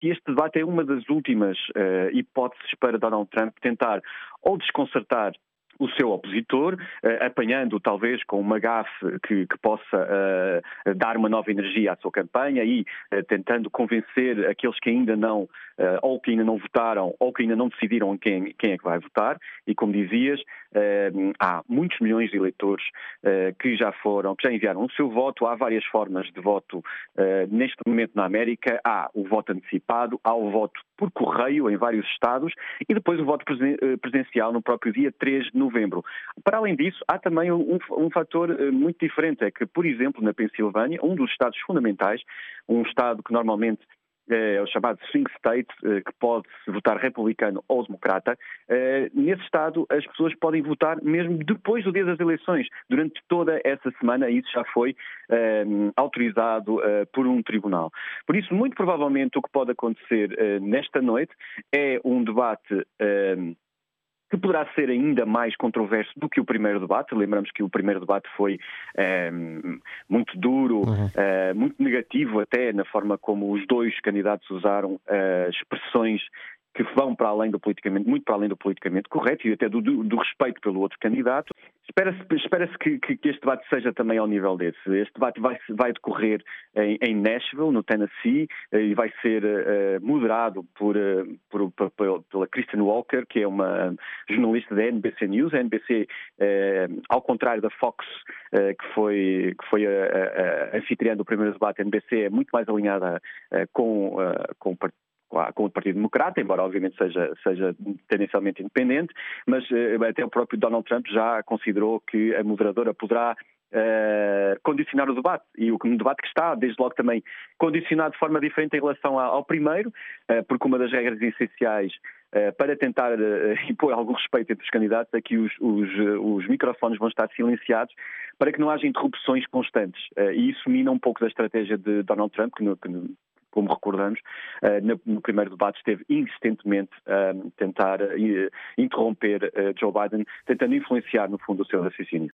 que este debate é uma das últimas uh, hipóteses para Donald Trump tentar ou desconcertar o seu opositor, uh, apanhando talvez com uma gafe que, que possa uh, dar uma nova energia à sua campanha e uh, tentando convencer aqueles que ainda não, ou que ainda não votaram, ou que ainda não decidiram quem, quem é que vai votar. E como dizias, há muitos milhões de eleitores que já foram, que já enviaram o seu voto. Há várias formas de voto neste momento na América. Há o voto antecipado, há o voto por correio em vários estados e depois o voto presencial no próprio dia 3 de novembro. Para além disso, há também um, um fator eh, muito diferente, é que, por exemplo, na Pensilvânia, um dos estados fundamentais, um estado que normalmente eh, é o chamado swing state, eh, que pode votar republicano ou democrata, nesse estado as pessoas podem votar mesmo depois do dia das eleições, durante toda essa semana, e isso já foi autorizado por um tribunal. Por isso, muito provavelmente o que pode acontecer nesta noite é um debate que poderá ser ainda mais controverso do que o primeiro debate. Lembramos que o primeiro debate foi é, muito duro, uhum. é, muito negativo até na forma como os dois candidatos usaram é, expressões que vão para além do politicamente, muito para além do politicamente correto e até do, do, do respeito pelo outro candidato. Espera-se espera que, que, que, este debate seja também ao nível desse. Este debate vai, vai decorrer em, em Nashville, no Tennessee, eh, e vai ser uh, moderado por, uh, por, por, pela Kristen Walker, que é uma jornalista da NBC News. A NBC, uh, ao contrário da Fox, que foi, que foi a, a, a anfitriã do primeiro debate, a NBC é muito mais alinhada com, com o com o Partido Democrata, embora obviamente seja, seja tendencialmente independente, mas uh, até o próprio Donald Trump já considerou que a moderadora poderá Uh, condicionar o debate e o debate que está, desde logo também condicionado de forma diferente em relação ao primeiro, uh, porque uma das regras essenciais uh, para tentar impor algum respeito entre os candidatos é que os, os, os, microfones vão estar silenciados para que não haja interrupções constantes. e isso mina um pouco da estratégia de Donald Trump, que, no, que como recordamos, eh, no primeiro debate esteve insistentemente a tentar eh, interromper eh, Joe Biden, tentando influenciar, no fundo, o seu raciocínio.